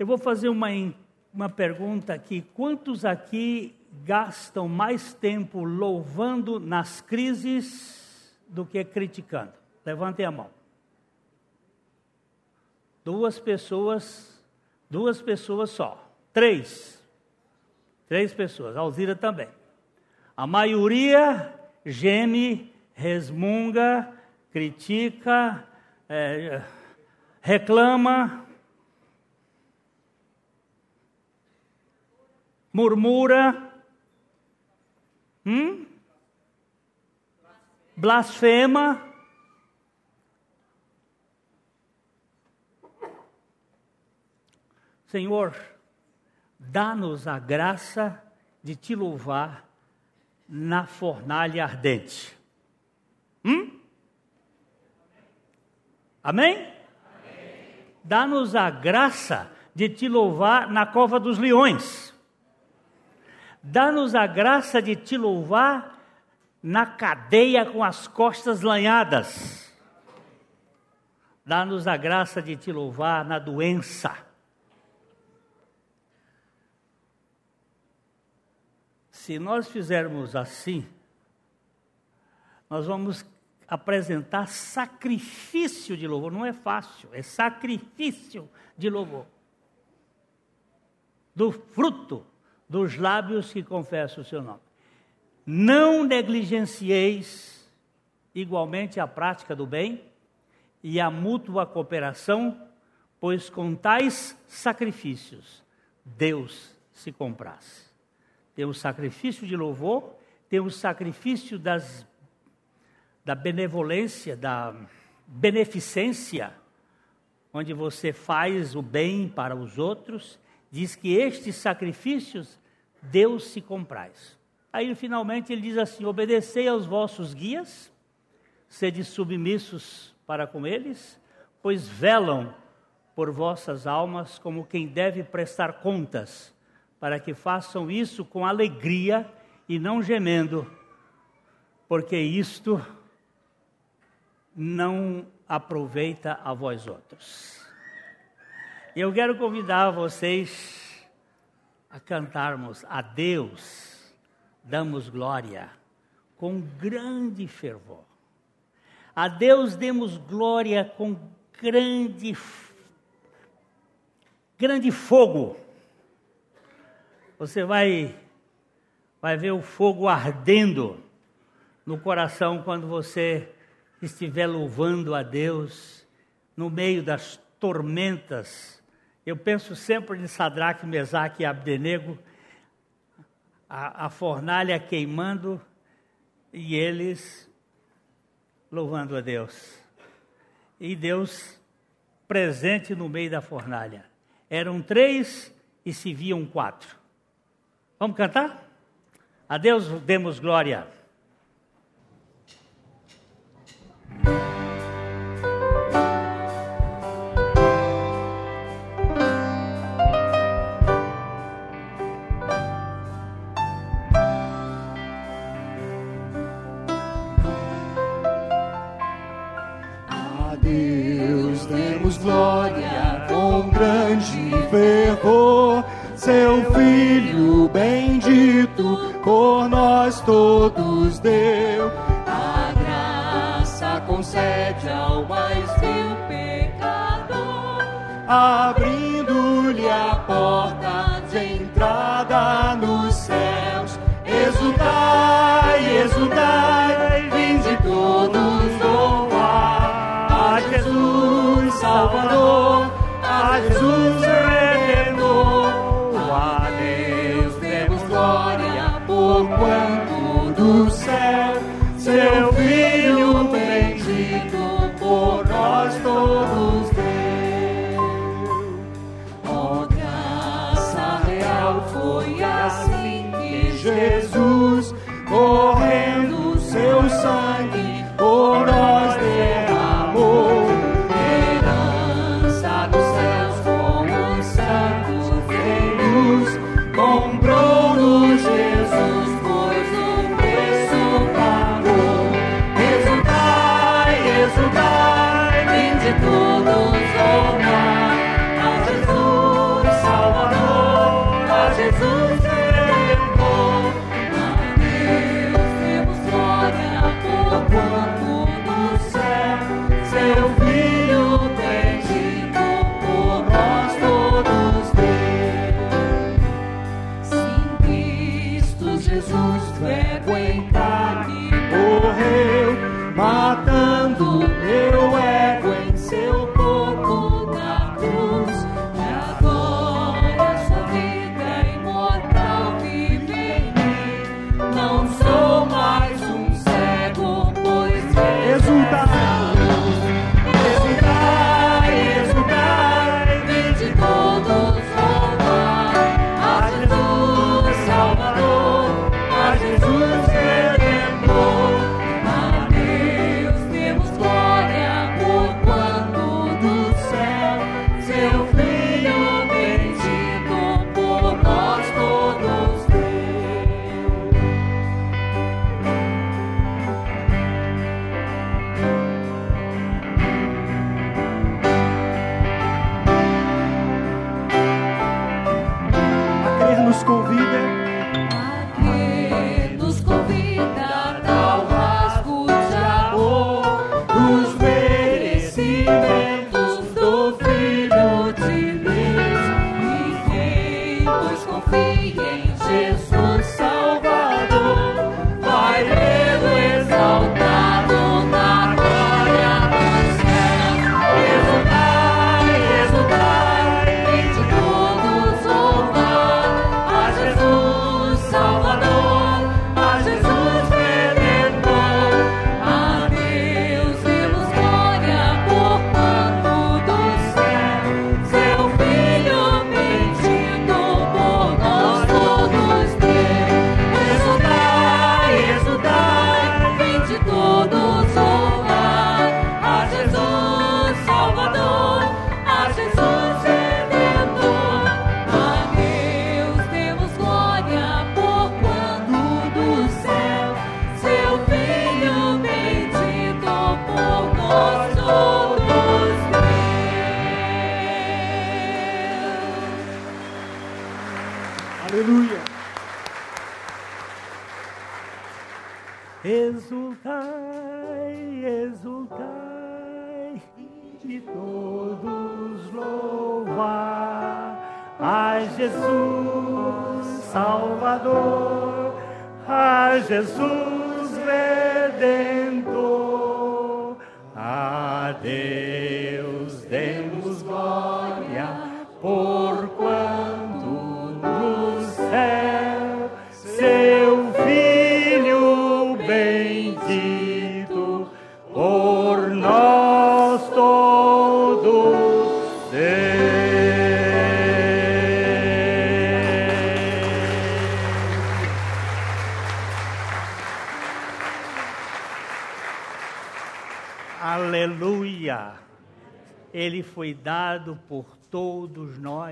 Eu vou fazer uma, uma pergunta aqui: quantos aqui gastam mais tempo louvando nas crises do que criticando? Levantem a mão. Duas pessoas, duas pessoas só. Três. Três pessoas. Alzira também. A maioria geme, resmunga, critica, é, reclama, murmura, hum? blasfema. Senhor, dá-nos a graça de te louvar na fornalha ardente. Hum? Amém? Amém. Dá-nos a graça de te louvar na cova dos leões. Dá-nos a graça de te louvar na cadeia com as costas lanhadas. Dá-nos a graça de te louvar na doença. Se nós fizermos assim, nós vamos apresentar sacrifício de louvor. Não é fácil, é sacrifício de louvor. Do fruto dos lábios que confessam o seu nome. Não negligencieis igualmente a prática do bem e a mútua cooperação, pois com tais sacrifícios Deus se compraz. Tem o sacrifício de louvor, tem o sacrifício das, da benevolência, da beneficência, onde você faz o bem para os outros, diz que estes sacrifícios Deus se compraz. Aí finalmente ele diz assim: obedecei aos vossos guias, sede submissos para com eles, pois velam por vossas almas como quem deve prestar contas, para que façam isso com alegria e não gemendo, porque isto não aproveita a vós outros. Eu quero convidar vocês a cantarmos a Deus, damos glória com grande fervor. A Deus demos glória com grande grande fogo. Você vai vai ver o fogo ardendo no coração quando você estiver louvando a Deus no meio das tormentas eu penso sempre em Sadraque, Mesaque e Abdenego, a, a fornalha queimando e eles louvando a Deus. E Deus presente no meio da fornalha. Eram três e se viam quatro. Vamos cantar? A Deus demos glória. seu foi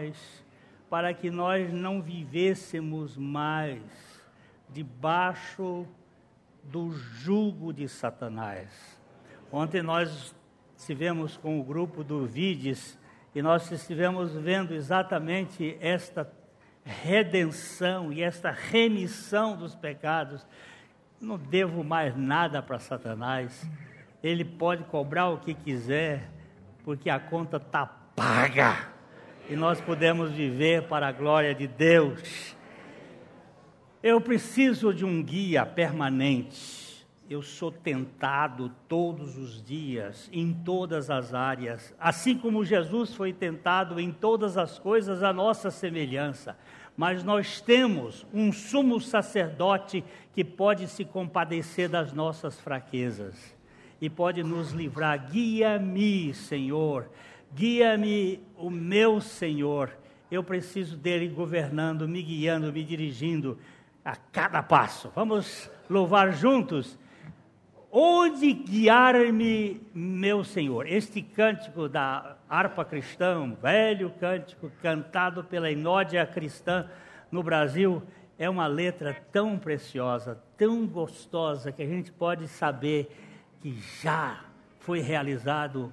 nós, para que nós não vivêssemos mais debaixo do jugo de Satanás. Ontem nós estivemos com o grupo do Vides e nós estivemos vendo exatamente esta redenção e esta remissão dos pecados. Não devo mais nada para Satanás. Ele pode cobrar o que quiser, porque a conta está paga e nós podemos viver para a glória de Deus. Eu preciso de um guia permanente. Eu sou tentado todos os dias, em todas as áreas, assim como Jesus foi tentado em todas as coisas a nossa semelhança. Mas nós temos um sumo sacerdote que pode se compadecer das nossas fraquezas e pode nos livrar. Guia-me, Senhor, guia-me, o meu Senhor. Eu preciso dele governando, me guiando, me dirigindo a cada passo. Vamos louvar juntos. Onde guiar-me, meu Senhor? Este cântico da harpa cristã, um velho cântico cantado pela Inódia cristã no Brasil, é uma letra tão preciosa, tão gostosa, que a gente pode saber que já foi realizado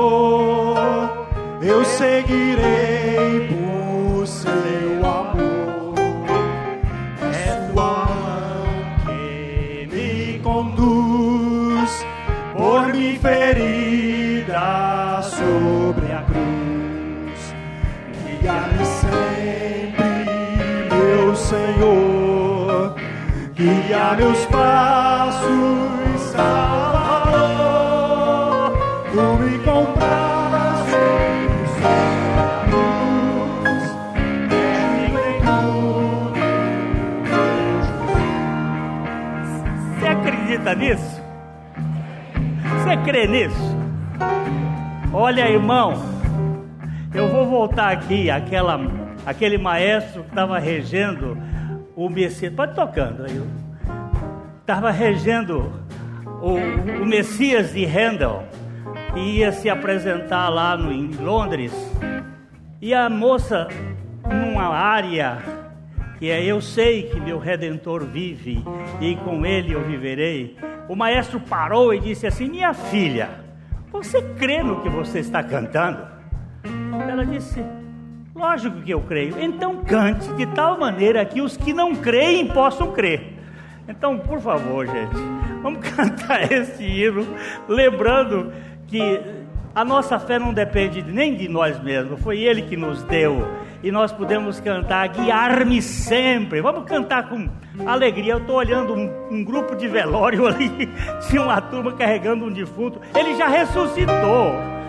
meus passos, Salvador. Tu me compraste cruz, Você acredita nisso? Você crê nisso? Olha, irmão, eu vou voltar aqui, aquela, aquele maestro que estava regendo o Messias. Pode tocando aí estava regendo o, o Messias de Handel, que ia se apresentar lá no, em Londres, e a moça, numa área que é Eu sei que meu redentor vive e com ele eu viverei. O maestro parou e disse assim: Minha filha, você crê no que você está cantando? Ela disse: Lógico que eu creio. Então cante de tal maneira que os que não creem possam crer. Então, por favor, gente, vamos cantar esse hino, lembrando que a nossa fé não depende nem de nós mesmos, foi Ele que nos deu. E nós podemos cantar, guiar-me sempre. Vamos cantar com alegria. Eu estou olhando um, um, grupo de velório ali, tinha uma turma carregando um defunto. Ele já ressuscitou.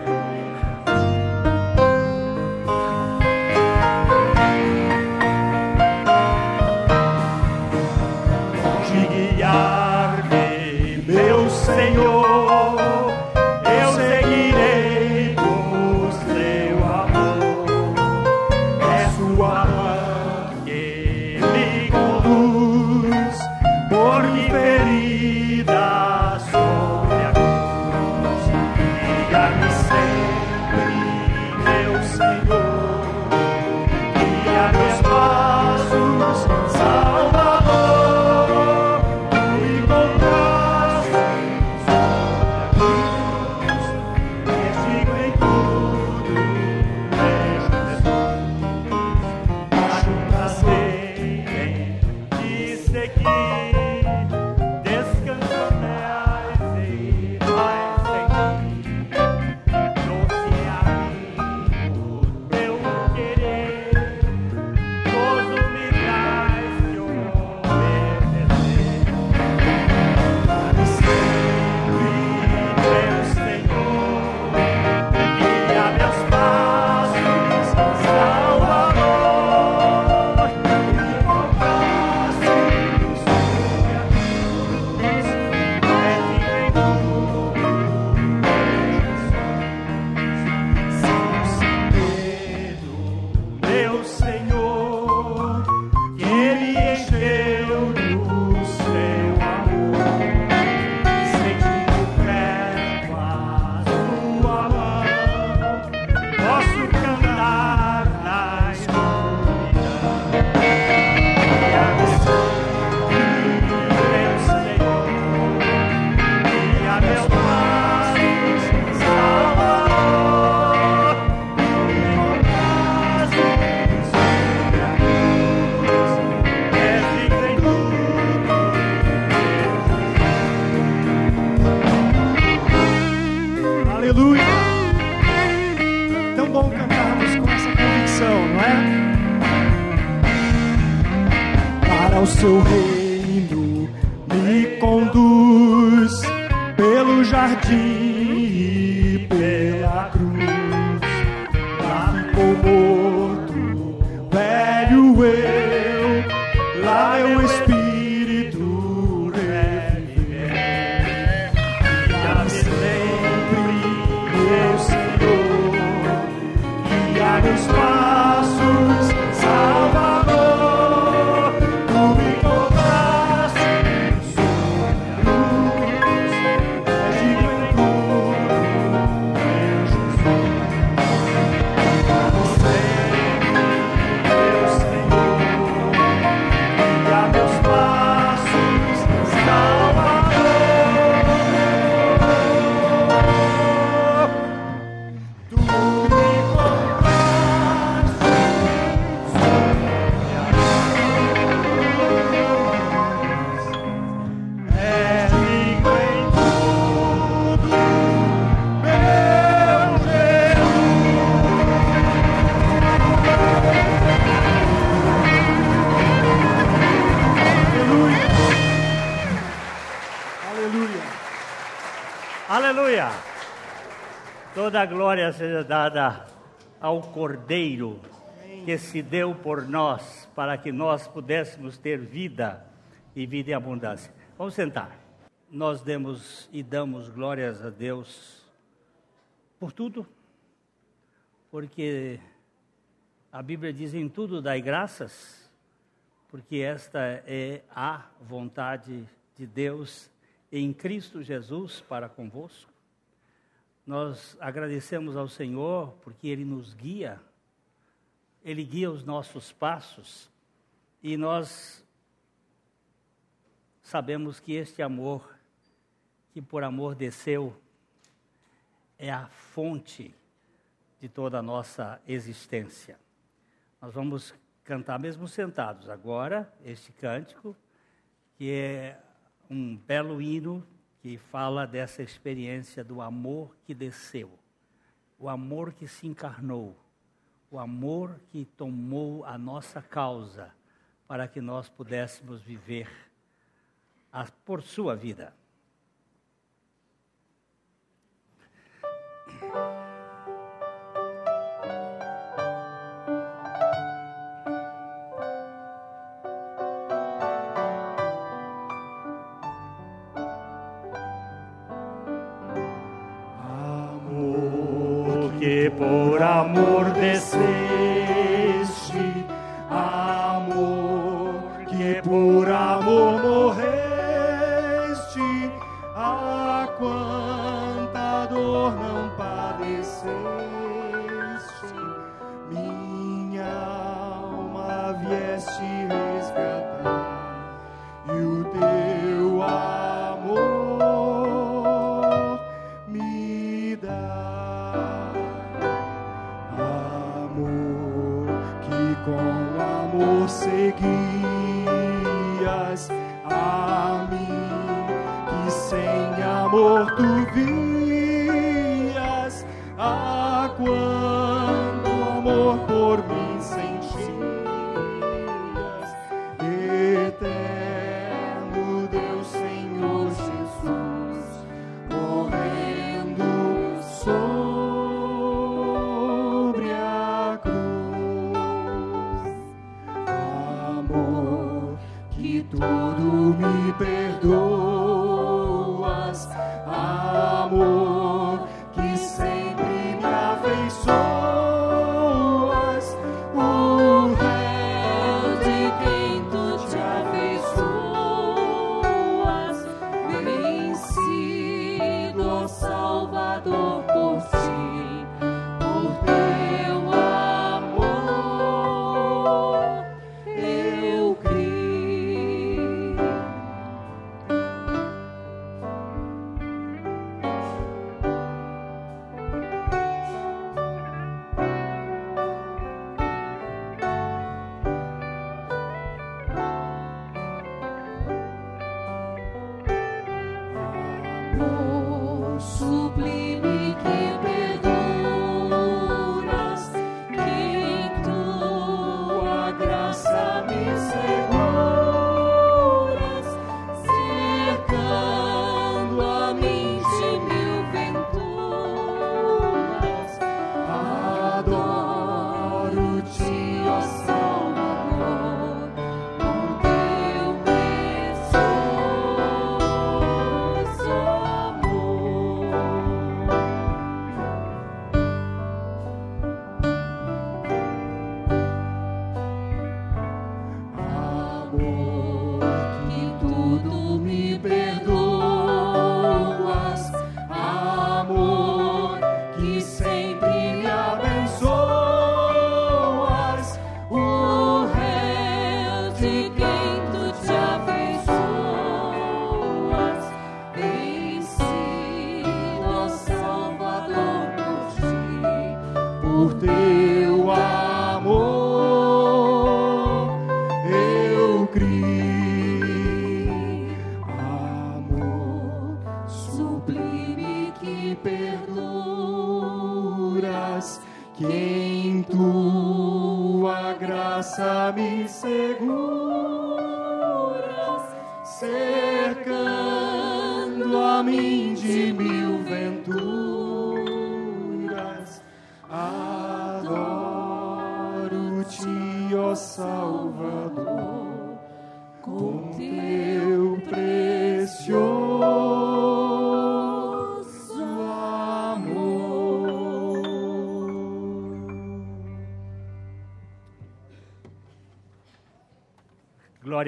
Seja dada ao Cordeiro que se deu por nós, para que nós pudéssemos ter vida e vida em abundância. Vamos sentar. Nós demos e damos glórias a Deus por tudo, porque a Bíblia diz: em tudo dai graças, porque esta é a vontade de Deus em Cristo Jesus para convosco. Nós agradecemos ao Senhor porque Ele nos guia, Ele guia os nossos passos e nós sabemos que este amor, que por amor desceu, é a fonte de toda a nossa existência. Nós vamos cantar mesmo sentados agora este cântico, que é um belo hino que fala dessa experiência do amor que desceu, o amor que se encarnou, o amor que tomou a nossa causa para que nós pudéssemos viver a, por sua vida. Por amor desceste, amor que por sem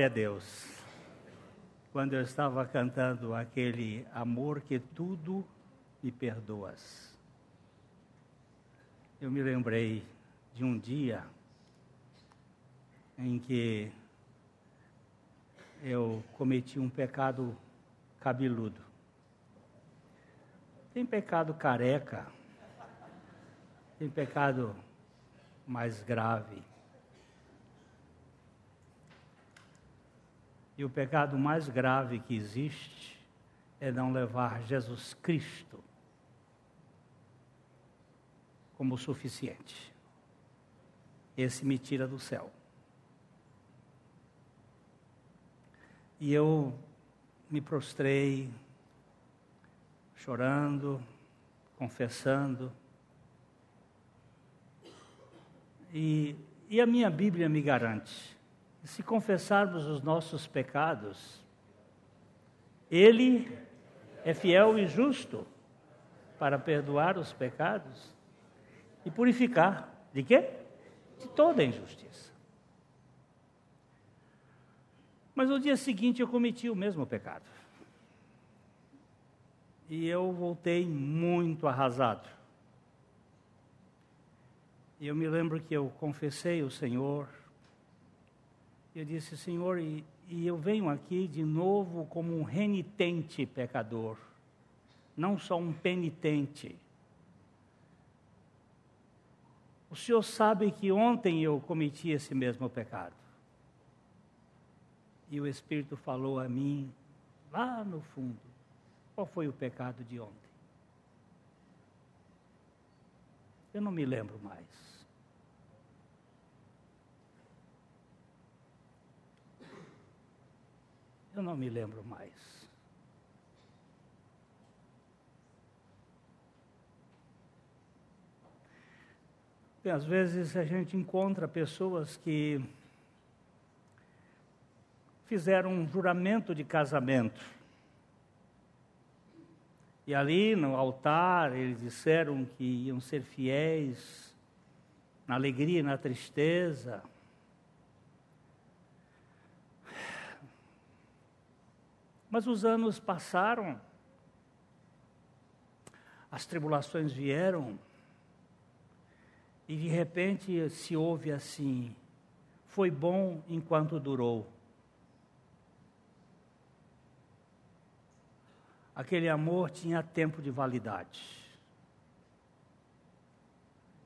Glória a Deus. quando eu estava cantando aquele amor que tudo me perdoas. Eu me lembrei de um dia em que eu cometi um pecado cabeludo. Tem pecado careca, tem pecado mais grave. E o pecado mais grave que existe é não levar Jesus Cristo como suficiente. Esse me tira do céu. E eu me prostrei, chorando, confessando. E, e a minha Bíblia me garante: se confessarmos os nossos pecados, Ele é fiel e justo para perdoar os pecados e purificar de quê? De toda injustiça. Mas no dia seguinte eu cometi o mesmo pecado. E eu voltei muito arrasado. E eu me lembro que eu confessei o Senhor. Eu disse, Senhor, e, e eu venho aqui de novo como um renitente pecador, não só um penitente. O Senhor sabe que ontem eu cometi esse mesmo pecado. E o Espírito falou a mim, lá no fundo, qual foi o pecado de ontem? Eu não me lembro mais. Eu não me lembro mais. Bem, às vezes a gente encontra pessoas que fizeram um juramento de casamento. E ali no altar eles disseram que iam ser fiéis na alegria e na tristeza. Mas os anos passaram, as tribulações vieram, e de repente se ouve assim: foi bom enquanto durou. Aquele amor tinha tempo de validade.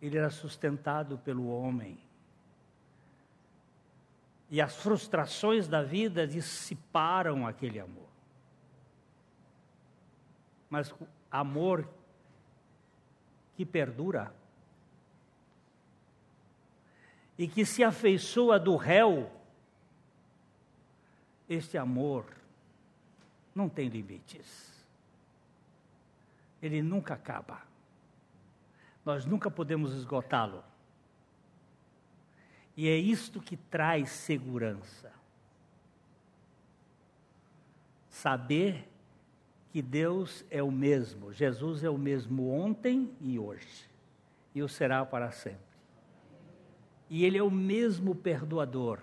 Ele era sustentado pelo homem. E as frustrações da vida dissiparam aquele amor. Mas amor que perdura e que se afeiçoa do réu, este amor não tem limites. Ele nunca acaba. Nós nunca podemos esgotá-lo. E é isto que traz segurança. Saber que Deus é o mesmo, Jesus é o mesmo ontem e hoje, e o será para sempre. E Ele é o mesmo perdoador,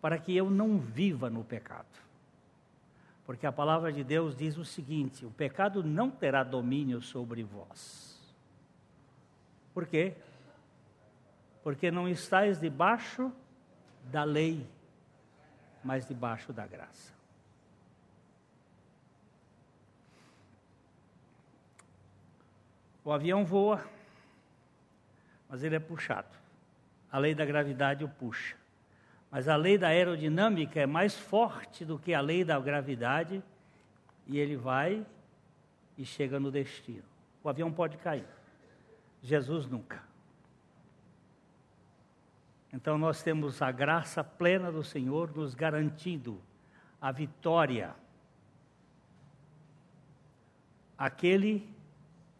para que eu não viva no pecado. Porque a palavra de Deus diz o seguinte: o pecado não terá domínio sobre vós. Por quê? Porque não estáis debaixo da lei, mas debaixo da graça. O avião voa, mas ele é puxado. A lei da gravidade o puxa. Mas a lei da aerodinâmica é mais forte do que a lei da gravidade e ele vai e chega no destino. O avião pode cair. Jesus nunca. Então nós temos a graça plena do Senhor nos garantindo a vitória. Aquele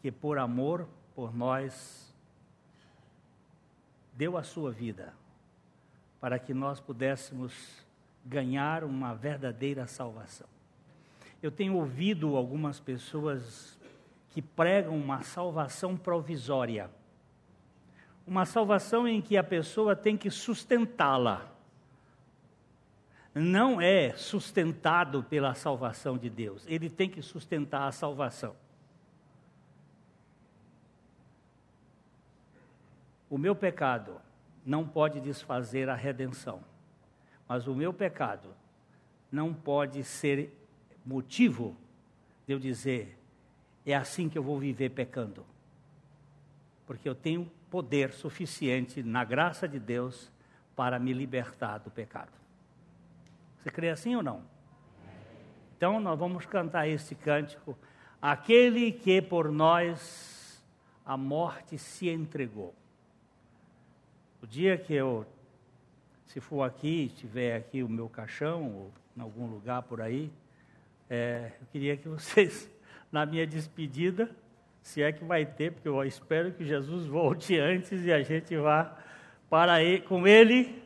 que por amor por nós deu a sua vida para que nós pudéssemos ganhar uma verdadeira salvação. Eu tenho ouvido algumas pessoas que pregam uma salvação provisória. Uma salvação em que a pessoa tem que sustentá-la. não é sustentado pela salvação de Deus, ele tem que sustentar a salvação. O meu pecado não pode desfazer a redenção, mas o meu pecado não pode ser motivo de eu dizer, é assim que eu vou viver pecando. Porque eu tenho poder suficiente na graça de Deus para me libertar do pecado. Você crê assim ou não? Então nós vamos cantar este cântico. Aquele que por nós a morte se entregou. O dia que eu, se for aqui, tiver aqui o meu caixão, ou em algum lugar por aí, é, eu queria que vocês, na minha despedida, se é que vai ter, porque eu espero que Jesus volte antes e a gente vá para ele, com ele.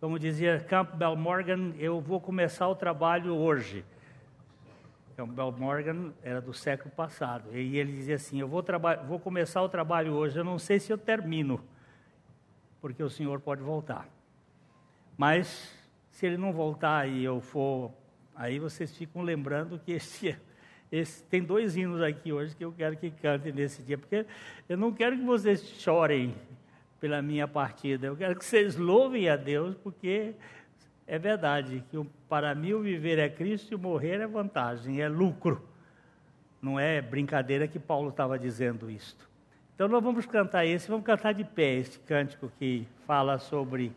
Como dizia Campbell Morgan, eu vou começar o trabalho hoje. Campbell Morgan era do século passado. E ele dizia assim: Eu vou, vou começar o trabalho hoje, eu não sei se eu termino, porque o Senhor pode voltar. Mas, se ele não voltar e eu for, aí vocês ficam lembrando que esse esse, tem dois hinos aqui hoje que eu quero que cantem nesse dia, porque eu não quero que vocês chorem pela minha partida, eu quero que vocês louvem a Deus, porque é verdade que para mim o viver é Cristo e o morrer é vantagem, é lucro. Não é brincadeira que Paulo estava dizendo isto. Então nós vamos cantar esse, vamos cantar de pé este cântico que fala sobre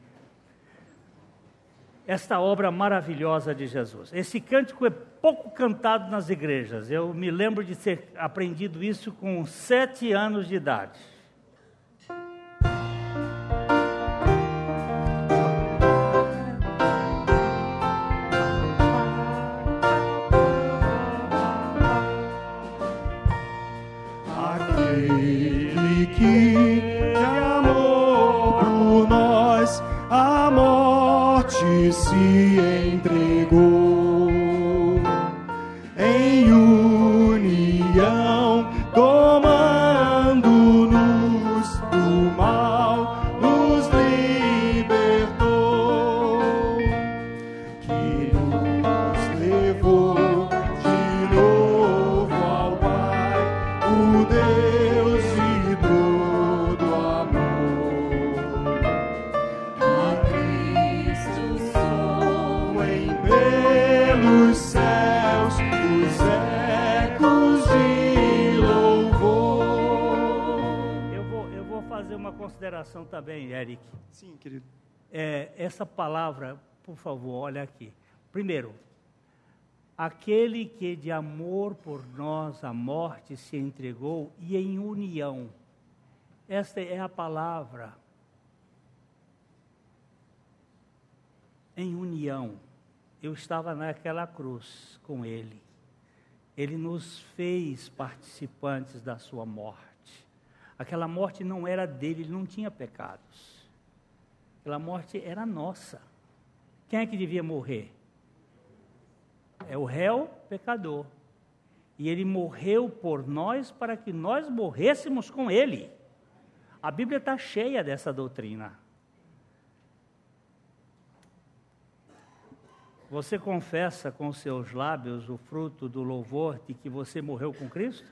esta obra maravilhosa de Jesus. Esse cântico é pouco cantado nas igrejas. Eu me lembro de ter aprendido isso com sete anos de idade. Aquele que amor por nós a morte se consideração também, Eric. Sim, querido. É, essa palavra, por favor, olha aqui. Primeiro, aquele que de amor por nós a morte se entregou e em união. Esta é a palavra. Em união. Eu estava naquela cruz com ele. Ele nos fez participantes da sua morte. Aquela morte não era dele, ele não tinha pecados. Aquela morte era nossa. Quem é que devia morrer? É o réu pecador. E ele morreu por nós para que nós morrêssemos com ele. A Bíblia está cheia dessa doutrina. Você confessa com seus lábios o fruto do louvor de que você morreu com Cristo?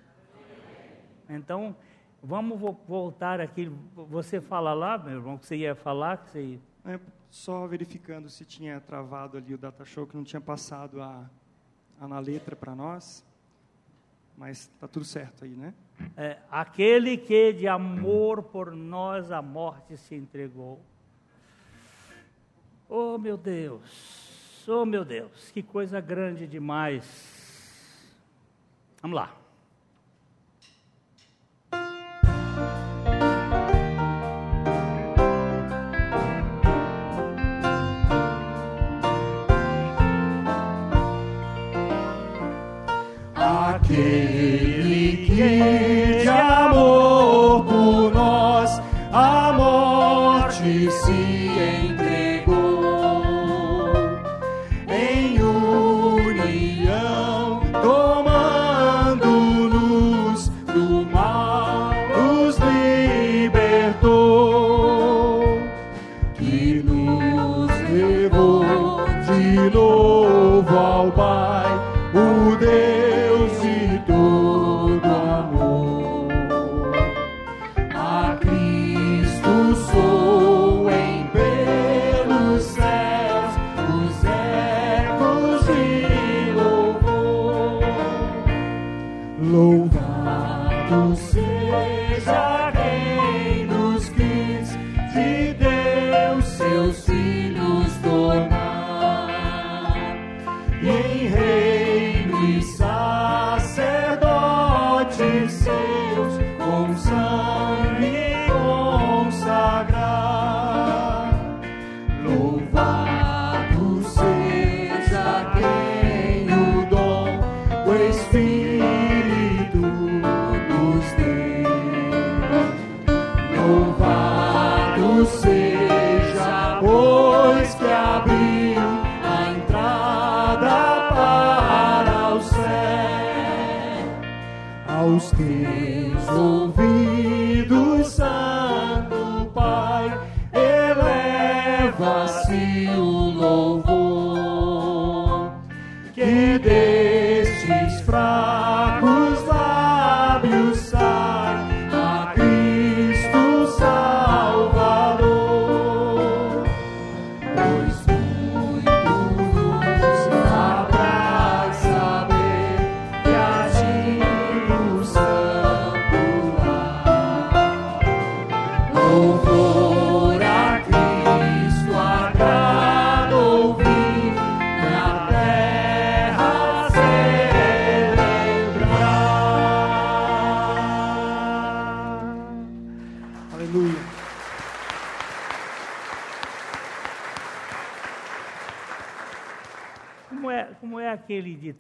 Então, vamos vo- voltar aqui. Você fala lá, meu irmão, que você ia falar, que você É, só verificando se tinha travado ali o data show, que não tinha passado a, a na letra para nós. Mas tá tudo certo aí, né? É, aquele que de amor por nós a morte se entregou. Oh meu Deus, oh meu Deus, que coisa grande demais. Vamos lá.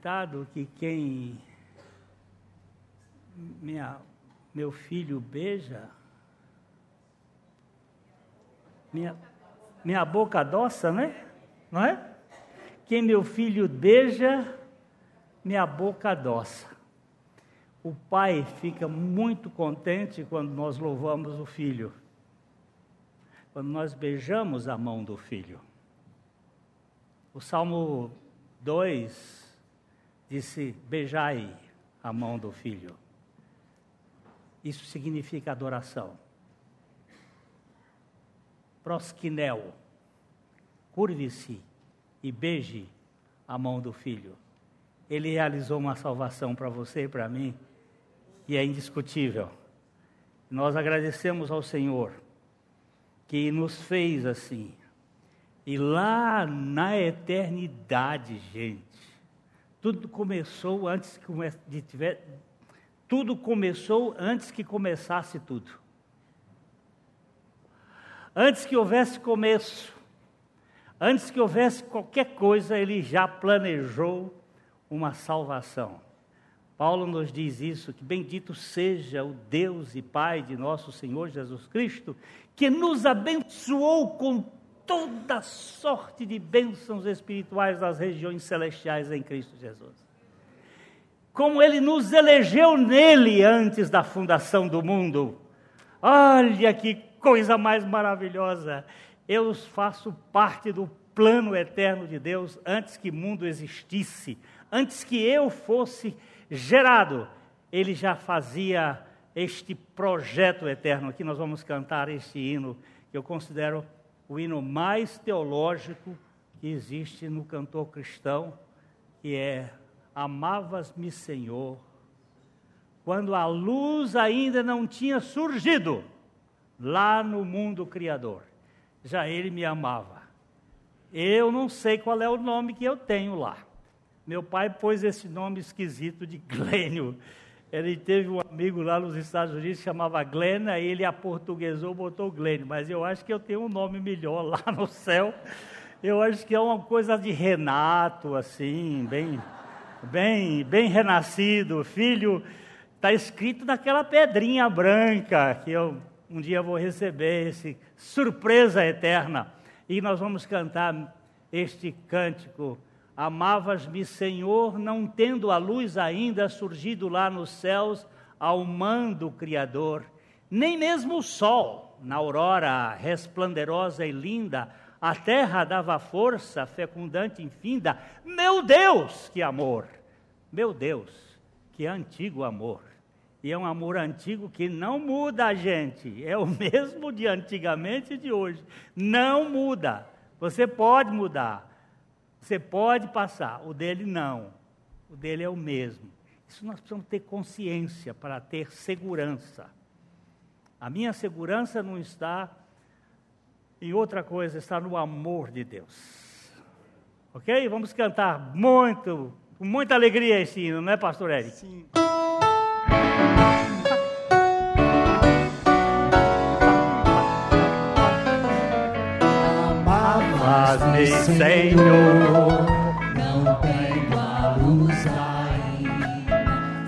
Ditado que quem minha, meu filho beija, minha, minha boca adoça, né? Não é? Quem meu filho beija, minha boca adoça. O pai fica muito contente quando nós louvamos o filho, quando nós beijamos a mão do filho. O Salmo 2 disse: Beijai a mão do filho. Isso significa adoração. Prosquinel, curve-se e beije a mão do filho. Ele realizou uma salvação para você e para mim, e é indiscutível. Nós agradecemos ao Senhor que nos fez assim. E lá na eternidade, gente, tudo começou antes que tiver, tudo começou antes que começasse tudo. Antes que houvesse começo, antes que houvesse qualquer coisa, ele já planejou uma salvação. Paulo nos diz isso, que bendito seja o Deus e Pai de nosso Senhor Jesus Cristo, que nos abençoou com toda sorte de bênçãos espirituais das regiões celestiais em Cristo Jesus. Como ele nos elegeu nele antes da fundação do mundo. Olha que coisa mais maravilhosa! Eu faço parte do plano eterno de Deus antes que mundo existisse, antes que eu fosse gerado, ele já fazia este projeto eterno. Aqui nós vamos cantar este hino, que eu considero o hino mais teológico que existe no cantor cristão, que é Amavas-me, Senhor, quando a luz ainda não tinha surgido lá no mundo criador. Já ele me amava. Eu não sei qual é o nome que eu tenho lá. Meu pai pôs esse nome esquisito de Glênio. Ele teve um amigo lá nos Estados Unidos que chamava Glenn, aí ele aportuguesou, botou Glênio. Mas eu acho que eu tenho um nome melhor lá no céu. Eu acho que é uma coisa de Renato, assim, bem, bem, bem renascido. Filho, está escrito naquela pedrinha branca que eu um dia vou receber, esse surpresa eterna. E nós vamos cantar este cântico. Amavas-me, Senhor, não tendo a luz ainda surgido lá nos céus ao mando Criador, nem mesmo o sol, na aurora resplanderosa e linda, a terra dava força fecundante infinda. Meu Deus, que amor! Meu Deus, que antigo amor! E é um amor antigo que não muda, gente. É o mesmo de antigamente e de hoje. Não muda. Você pode mudar. Você pode passar. O dele não. O dele é o mesmo. Isso nós precisamos ter consciência para ter segurança. A minha segurança não está em outra coisa, está no amor de Deus. Ok? Vamos cantar muito, com muita alegria esse hino, não é, Pastor Eric? Sim. Faz-me, Senhor, Não a luz ainda,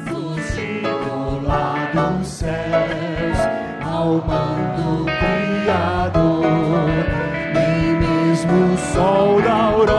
surgido lá dos céus, ao mando criador, nem mesmo o sol da aurora,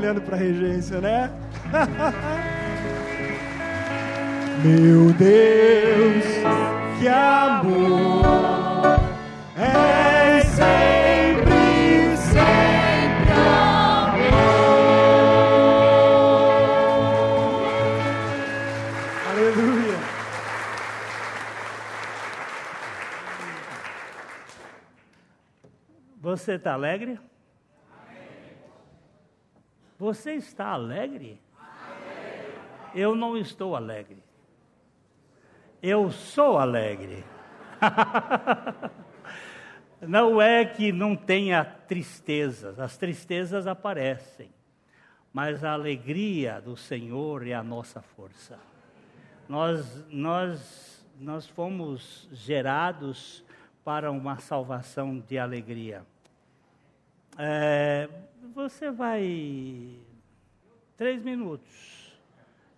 olhando para a regência, né? Meu Deus, que amor é sempre, sempre. Aleluia. Você está alegre? Você está alegre? Eu não estou alegre. Eu sou alegre. não é que não tenha tristezas, as tristezas aparecem, mas a alegria do Senhor é a nossa força. Nós, nós, nós fomos gerados para uma salvação de alegria. É, você vai. Três minutos.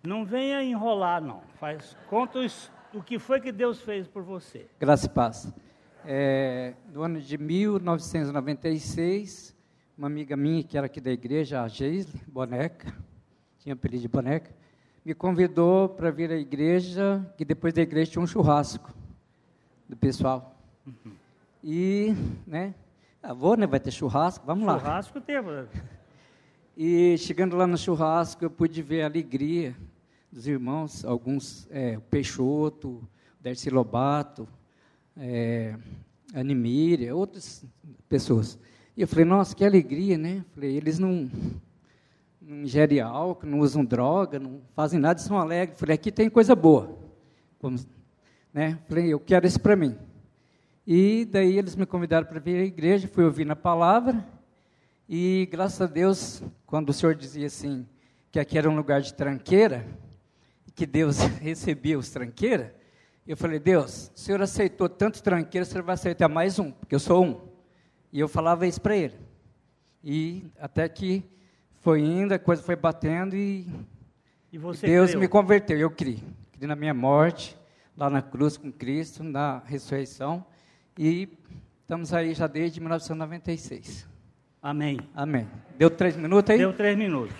Não venha enrolar, não. Faz, conta os- o que foi que Deus fez por você. Graça e paz. É, no ano de 1996, uma amiga minha, que era aqui da igreja, a Geisle Boneca, tinha apelido de Boneca, me convidou para vir à igreja, que depois da igreja tinha um churrasco do pessoal. E, né, ah, vou, né, vai ter churrasco, vamos lá. Churrasco teve. E chegando lá no churrasco, eu pude ver a alegria dos irmãos, alguns, é, Peixoto, Dercy Lobato, é, a Nimíria, outras pessoas. E eu falei, nossa, que alegria, né? Falei, eles não, não ingerem álcool, não usam droga, não fazem nada, são alegres. Falei, aqui tem coisa boa. Né? Falei, eu quero isso para mim. E daí eles me convidaram para vir à igreja, fui ouvir a palavra, e graças a Deus, quando o Senhor dizia assim, que aqui era um lugar de tranqueira, que Deus recebia os tranqueiras, eu falei, Deus, o Senhor aceitou tanto tranqueira, o Senhor vai aceitar mais um, porque eu sou um. E eu falava isso para ele. E até que foi indo, a coisa foi batendo e E Deus me converteu, eu criei. Criei na minha morte, lá na cruz com Cristo, na ressurreição. E estamos aí já desde 1996. Amém. Amém. Deu três minutos aí? Deu três minutos.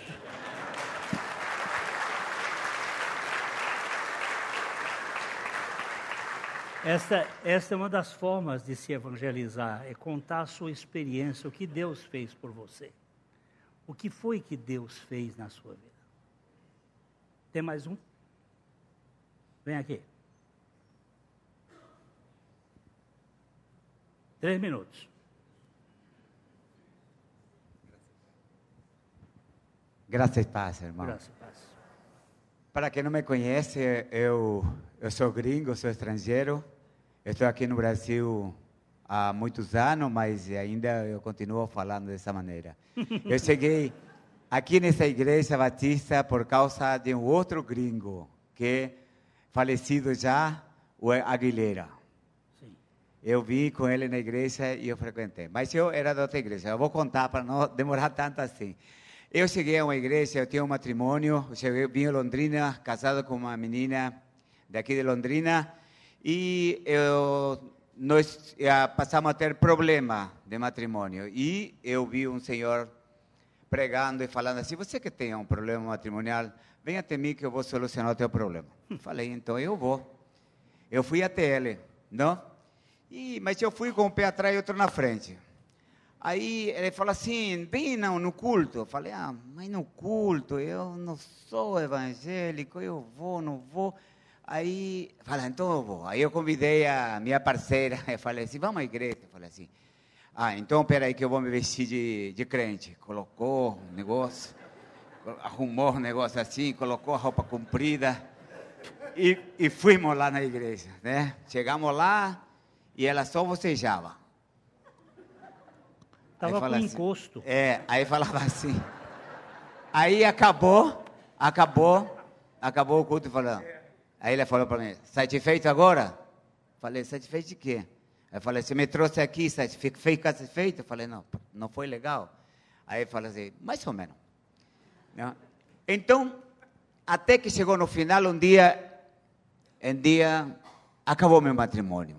Esta, esta é uma das formas de se evangelizar, é contar a sua experiência, o que Deus fez por você. O que foi que Deus fez na sua vida? Tem mais um? Vem aqui. Três minutos. Graças e paz, irmão. Graças a Deus. Para quem não me conhece, eu, eu sou gringo, sou estrangeiro. Estou aqui no Brasil há muitos anos, mas ainda eu continuo falando dessa maneira. Eu cheguei aqui nessa igreja batista por causa de um outro gringo, que falecido já, o Aguilera. Sim. Eu vim com ele na igreja e eu frequentei. Mas eu era da outra igreja. Eu vou contar para não demorar tanto assim. Eu cheguei a uma igreja, eu tinha um matrimônio. Eu cheguei, vim a Londrina, casado com uma menina daqui de Londrina. E eu, nós eh, passamos a ter problema de matrimônio. E eu vi um senhor pregando e falando assim: Você que tem um problema matrimonial, venha até mim que eu vou solucionar o teu problema. Falei: Então eu vou. Eu fui até ele, não? E, mas eu fui com um pé atrás e outro na frente. Aí ele falou assim, não, no culto. Eu falei, ah, mas no culto, eu não sou evangélico, eu vou, não vou. Aí, fala, então eu vou. Aí eu convidei a minha parceira, eu falei assim, vamos à igreja. Eu falei assim, ah, então peraí que eu vou me vestir de, de crente. Colocou o negócio, arrumou o negócio assim, colocou a roupa comprida. E, e fomos lá na igreja, né? Chegamos lá e ela só bocejava. Aí Estava com assim, encosto. É, aí falava assim. Aí acabou, acabou, acabou o culto falando. Aí ele falou para mim, satisfeito agora? Falei, satisfeito de quê? Aí eu falei, você me trouxe aqui, satisfeito, satisfeito? Eu falei, não, não foi legal. Aí ele falou assim, mais ou menos. Não? Então, até que chegou no final, um dia, um dia, acabou meu matrimônio.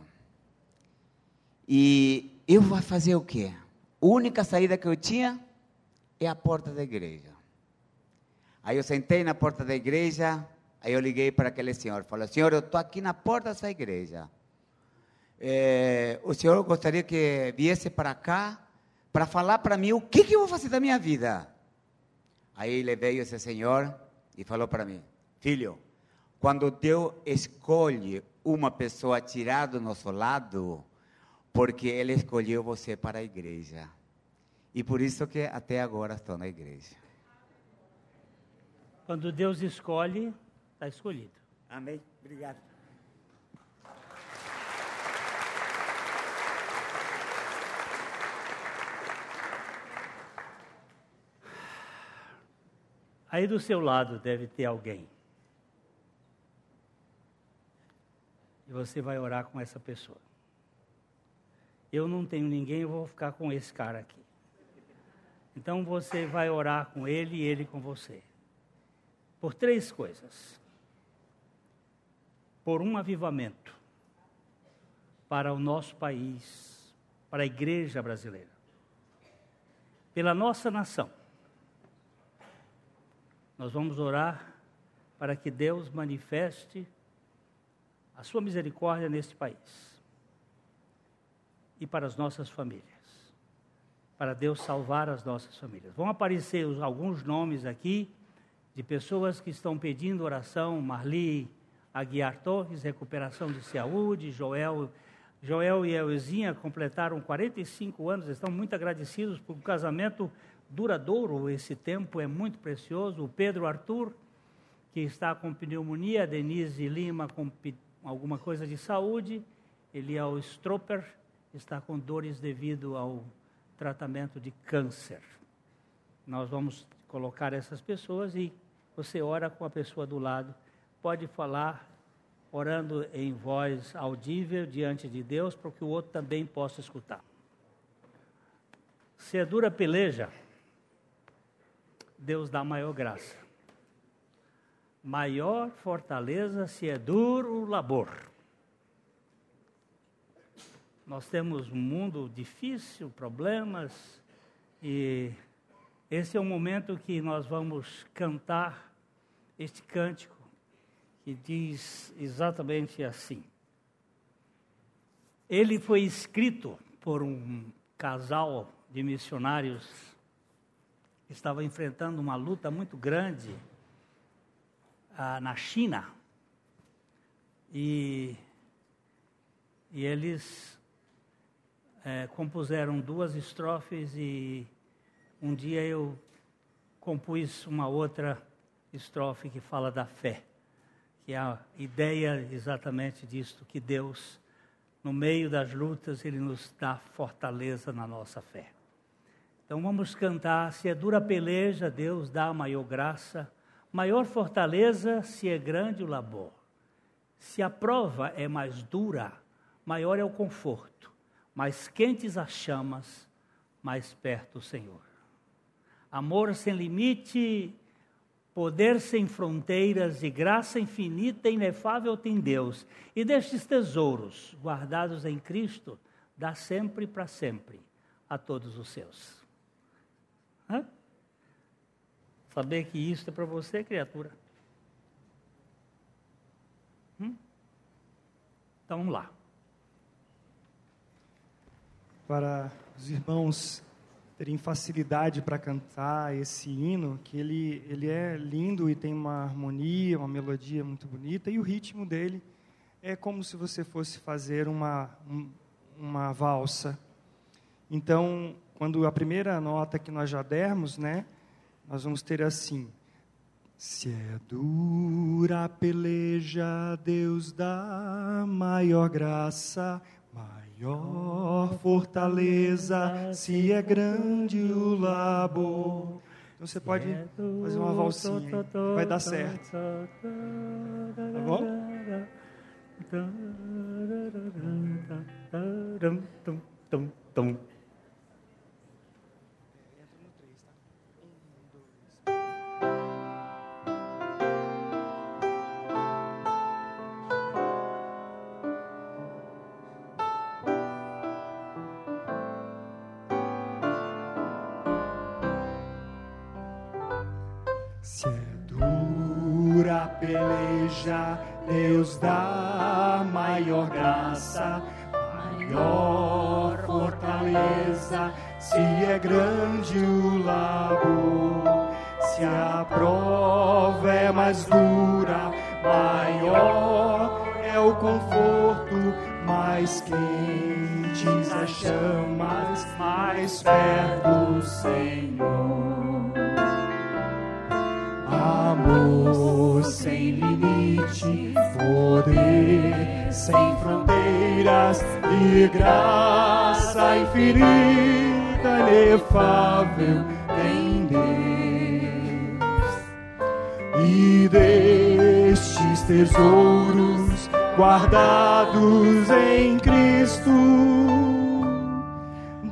E eu vou fazer o quê? Única saída que eu tinha é a porta da igreja. Aí eu sentei na porta da igreja, aí eu liguei para aquele senhor. Falei, senhor, eu estou aqui na porta dessa igreja. Eh, o senhor gostaria que viesse para cá para falar para mim o que, que eu vou fazer da minha vida. Aí ele veio esse senhor e falou para mim, filho, quando Deus escolhe uma pessoa tirar do nosso lado, porque Ele escolheu você para a igreja. E por isso que até agora estou na igreja. Quando Deus escolhe, está escolhido. Amém? Obrigado. Aí do seu lado deve ter alguém E você vai orar com essa pessoa. Eu não tenho ninguém, eu vou ficar com esse cara aqui. Então você vai orar com ele e ele com você. Por três coisas. Por um avivamento para o nosso país, para a igreja brasileira. Pela nossa nação. Nós vamos orar para que Deus manifeste a sua misericórdia neste país e para as nossas famílias. Para Deus salvar as nossas famílias. Vão aparecer alguns nomes aqui de pessoas que estão pedindo oração: Marli Aguiar Torres, recuperação de saúde, Joel. Joel e Elzinha completaram 45 anos, estão muito agradecidos por um casamento duradouro. Esse tempo é muito precioso. O Pedro Arthur, que está com pneumonia, Denise Lima com alguma coisa de saúde, Eliel Stropper está com dores devido ao tratamento de câncer. Nós vamos colocar essas pessoas e você ora com a pessoa do lado, pode falar orando em voz audível diante de Deus, para que o outro também possa escutar. Se é dura peleja, Deus dá maior graça. Maior fortaleza se é duro labor. Nós temos um mundo difícil, problemas, e esse é o momento que nós vamos cantar este cântico que diz exatamente assim. Ele foi escrito por um casal de missionários que estava enfrentando uma luta muito grande ah, na China. E, e eles eh, compuseram duas estrofes e um dia eu compus uma outra estrofe que fala da fé, que é a ideia exatamente disto, que Deus, no meio das lutas, Ele nos dá fortaleza na nossa fé. Então vamos cantar, se é dura peleja, Deus dá maior graça, maior fortaleza se é grande o labor. Se a prova é mais dura, maior é o conforto, mais quentes as chamas, mais perto o Senhor. Amor sem limite, poder sem fronteiras e graça infinita e inefável tem Deus. E destes tesouros, guardados em Cristo, dá sempre para sempre a todos os seus. Hã? Saber que isso é para você, criatura. Hum? Então vamos lá. Para os irmãos terem facilidade para cantar esse hino, que ele, ele é lindo e tem uma harmonia, uma melodia muito bonita, e o ritmo dele é como se você fosse fazer uma, um- uma valsa. Então, quando a primeira nota que nós já dermos, né, nós vamos ter assim. Se é dura a peleja, Deus dá maior graça, maior fortaleza, se é grande o labor. Então você pode fazer uma valsinha, aí. vai dar certo. Tá bom? Peleja, Deus dá maior graça, maior fortaleza. Se é grande o labor, se a prova é mais dura, maior é o conforto, mais quentes as chamas, mais perto o Senhor. Amor sem limite, poder sem fronteiras e graça infinita, inefável em Deus. E destes tesouros guardados em Cristo,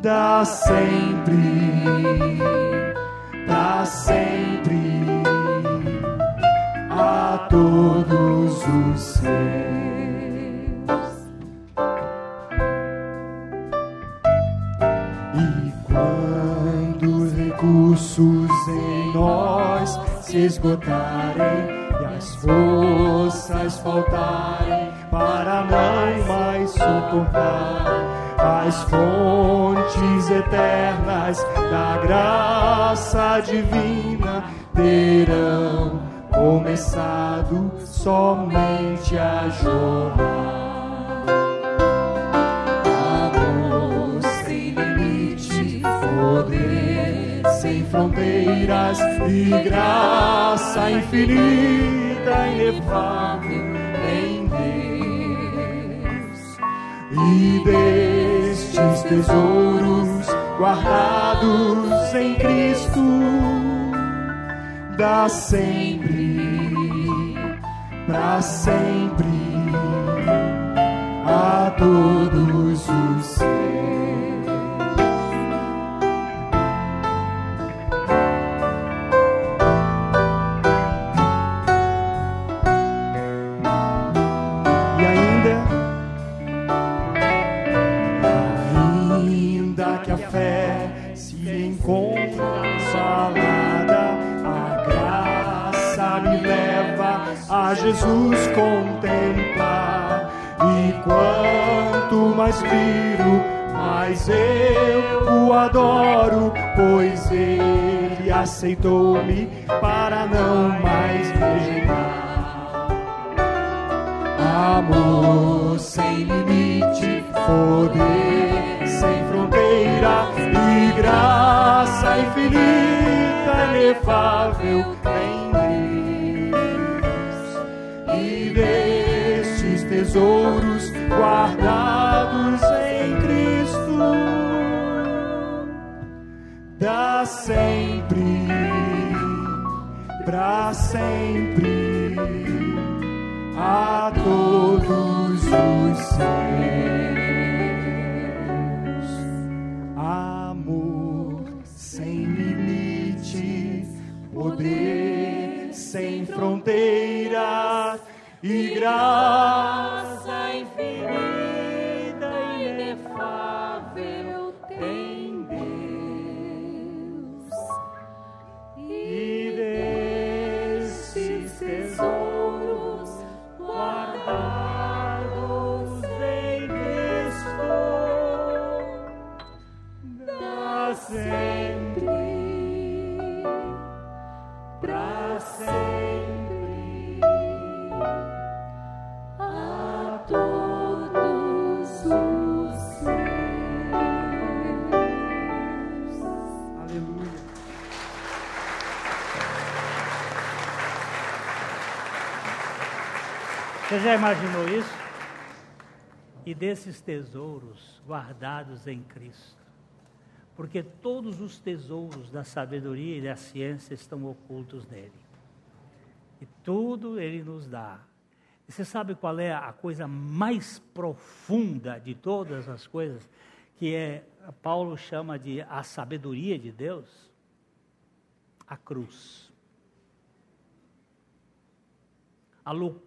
dá sempre, dá sempre a todos os seus. E quando os recursos em nós se esgotarem e as forças faltarem para não mais suportar as fontes eternas da graça divina terão começado somente a jorrar. Amor sem limite, poder sem fronteiras e graça infinita inefável em Deus. E destes tesouros guardados em Cristo, dá sempre, para sempre. A todos os aceitou-me para não mais rejeitar. Amor sem limite, poder sem fronteira e graça infinita, inefável em Deus. E destes tesouros sempre a todos os seus. Amor sem limite, poder sem fronteira já imaginou isso? E desses tesouros guardados em Cristo. Porque todos os tesouros da sabedoria e da ciência estão ocultos nele. E tudo ele nos dá. E você sabe qual é a coisa mais profunda de todas as coisas? Que é, Paulo chama de a sabedoria de Deus? A cruz. a loucura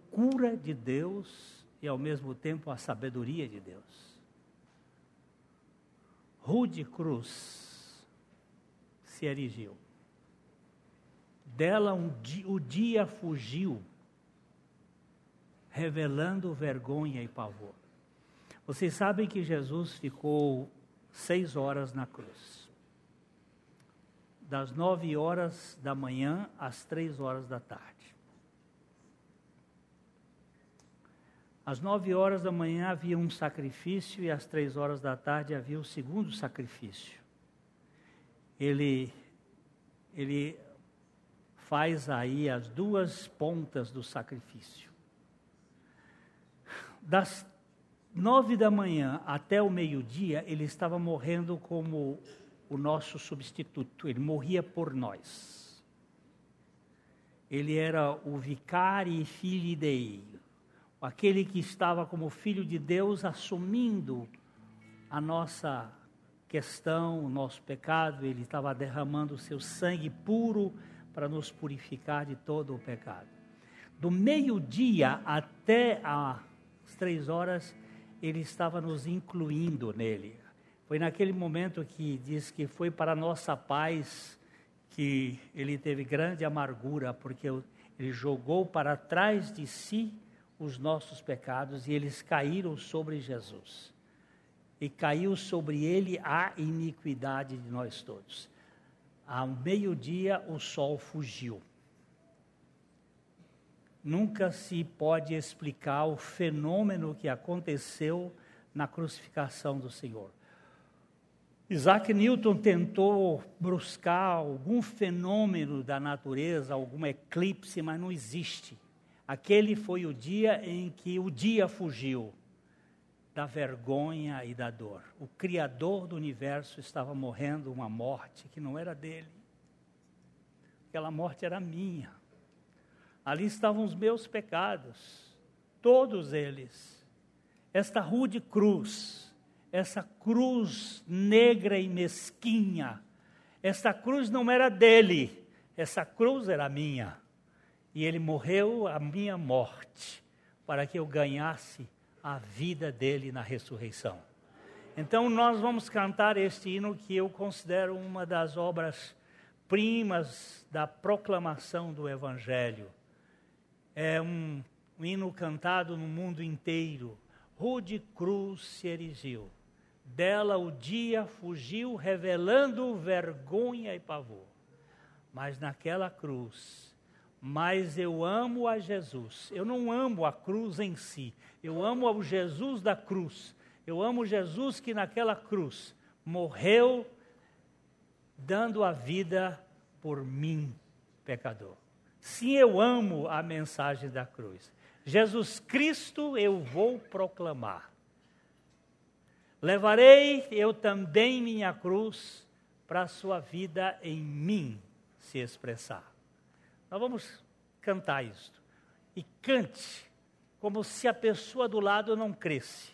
de Deus e ao mesmo tempo a sabedoria de Deus. Rude Cruz se erigiu. Dela um o dia fugiu, revelando vergonha e pavor. Vocês sabem que Jesus ficou seis horas na cruz. Das nove horas da manhã às três horas da tarde. Às nove horas da manhã havia um sacrifício e às três horas da tarde havia o segundo sacrifício. Ele, ele faz aí as duas pontas do sacrifício. Das nove da manhã até o meio-dia, ele estava morrendo como o nosso substituto, ele morria por nós. Ele era o vicari filii dei, aquele que estava como filho de Deus assumindo a nossa questão, o nosso pecado, ele estava derramando o seu sangue puro para nos purificar de todo o pecado. Do meio-dia até as três horas, ele estava nos incluindo nele. Foi naquele momento que diz que foi para nossa paz que ele teve grande amargura, porque ele jogou para trás de si os nossos pecados e eles caíram sobre Jesus. E caiu sobre ele a iniquidade de nós todos. Ao meio-dia o sol fugiu. Nunca se pode explicar o fenômeno que aconteceu na crucificação do Senhor. Isaac Newton tentou buscar algum fenômeno da natureza, algum eclipse, mas não existe. Aquele foi o dia em que o dia fugiu da vergonha e da dor. O Criador do universo estava morrendo uma morte que não era dele. Aquela morte era minha. Ali estavam os meus pecados, todos eles. Esta rude cruz, essa cruz negra e mesquinha, essa cruz não era dele, essa cruz era minha. E ele morreu a minha morte, para que eu ganhasse a vida dele na ressurreição. Então nós vamos cantar este hino que eu considero uma das obras primas da proclamação do Evangelho é um, um hino cantado no mundo inteiro. Rude cruz se erigiu, dela o dia fugiu, revelando vergonha e pavor. Mas naquela cruz, mas eu amo a Jesus. Eu não amo a cruz em si, eu amo o Jesus da cruz. Eu amo Jesus que naquela cruz morreu, dando a vida por mim, pecador. Sim, eu amo a mensagem da cruz. Jesus Cristo eu vou proclamar. Levarei eu também minha cruz para a sua vida em mim se expressar. Nós vamos cantar isto. E cante como se a pessoa do lado não cresce.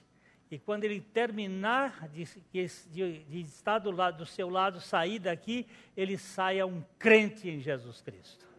E quando ele terminar de, de, de estar do, lado, do seu lado, sair daqui, ele saia um crente em Jesus Cristo.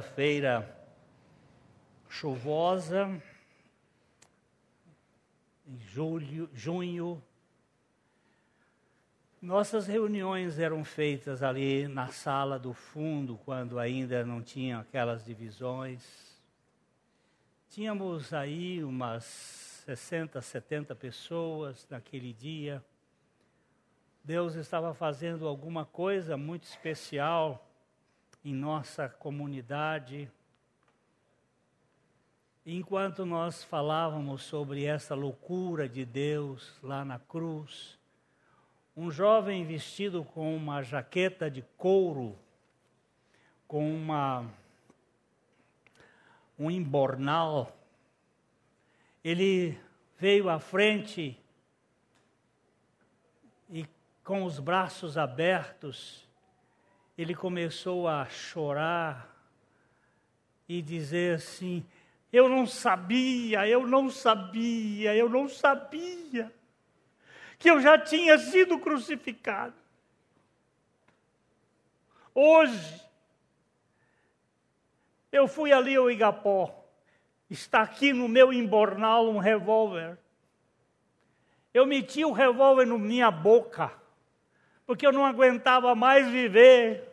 Quarta-feira chuvosa, em julho, junho. Nossas reuniões eram feitas ali na sala do fundo, quando ainda não tinham aquelas divisões. Tínhamos aí umas 60, 70 pessoas naquele dia. Deus estava fazendo alguma coisa muito especial em nossa comunidade. Enquanto nós falávamos sobre essa loucura de Deus lá na cruz, um jovem vestido com uma jaqueta de couro, com uma um embornal, ele veio à frente e com os braços abertos, ele começou a chorar e dizer assim: Eu não sabia, eu não sabia, eu não sabia que eu já tinha sido crucificado. Hoje, eu fui ali ao Igapó, está aqui no meu embornal um revólver. Eu meti o revólver na minha boca, porque eu não aguentava mais viver.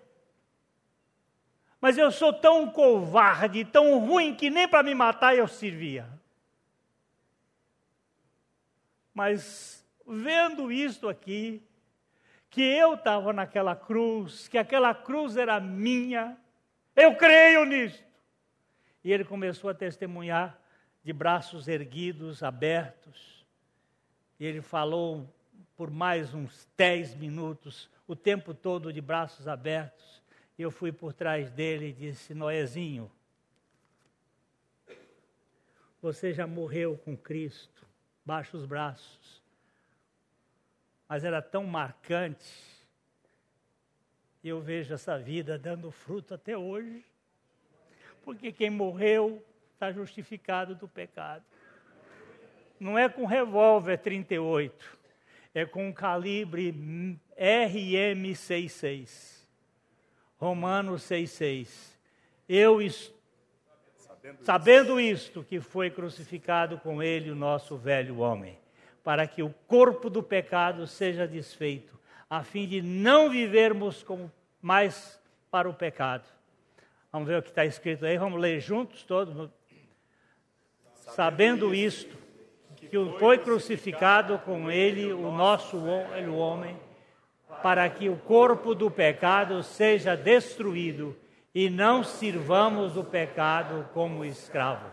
Mas eu sou tão covarde, tão ruim, que nem para me matar eu servia. Mas vendo isto aqui, que eu estava naquela cruz, que aquela cruz era minha, eu creio nisto. E ele começou a testemunhar de braços erguidos, abertos. E ele falou por mais uns dez minutos, o tempo todo de braços abertos. Eu fui por trás dele e disse: Noezinho, você já morreu com Cristo, baixa os braços. Mas era tão marcante, eu vejo essa vida dando fruto até hoje, porque quem morreu está justificado do pecado. não é com revólver 38, é com calibre RM66. Romanos 6,6. Eu estou sabendo isto, que foi crucificado com ele o nosso velho homem, para que o corpo do pecado seja desfeito, a fim de não vivermos como mais para o pecado. Vamos ver o que está escrito aí, vamos ler juntos todos. Sabendo isto, que foi crucificado com ele o nosso velho homem, para que o corpo do pecado seja destruído e não sirvamos o pecado como escravo.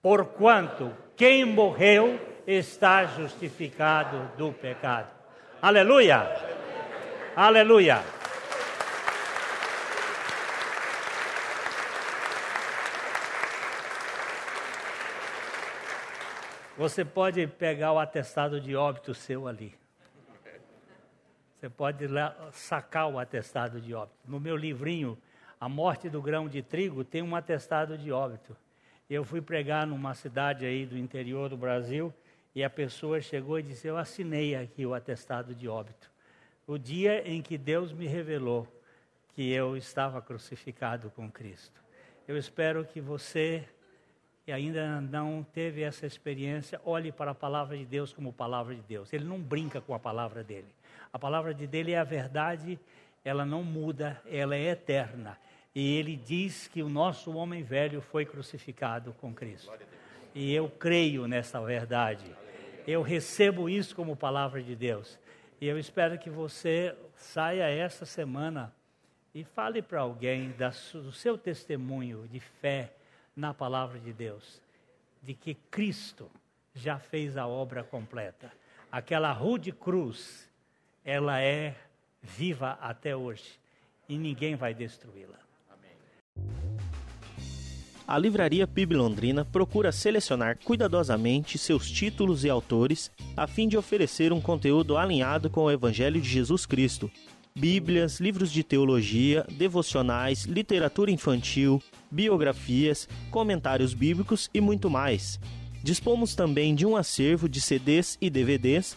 Porquanto quem morreu está justificado do pecado. Aleluia! Aleluia! Você pode pegar o atestado de óbito seu ali. Você pode sacar o atestado de óbito. No meu livrinho, a morte do grão de trigo tem um atestado de óbito. Eu fui pregar numa cidade aí do interior do Brasil e a pessoa chegou e disse: Eu assinei aqui o atestado de óbito. O dia em que Deus me revelou que eu estava crucificado com Cristo. Eu espero que você, que ainda não teve essa experiência, olhe para a palavra de Deus como palavra de Deus. Ele não brinca com a palavra dele. A palavra de dele é a verdade, ela não muda, ela é eterna. E ele diz que o nosso homem velho foi crucificado com Cristo. E eu creio nessa verdade. Eu recebo isso como palavra de Deus. E eu espero que você saia essa semana e fale para alguém do seu testemunho de fé na palavra de Deus, de que Cristo já fez a obra completa. Aquela rude cruz, ela é viva até hoje e ninguém vai destruí-la. A Livraria PIB Londrina procura selecionar cuidadosamente seus títulos e autores a fim de oferecer um conteúdo alinhado com o Evangelho de Jesus Cristo. Bíblias, livros de teologia, devocionais, literatura infantil, biografias, comentários bíblicos e muito mais. Dispomos também de um acervo de CDs e DVDs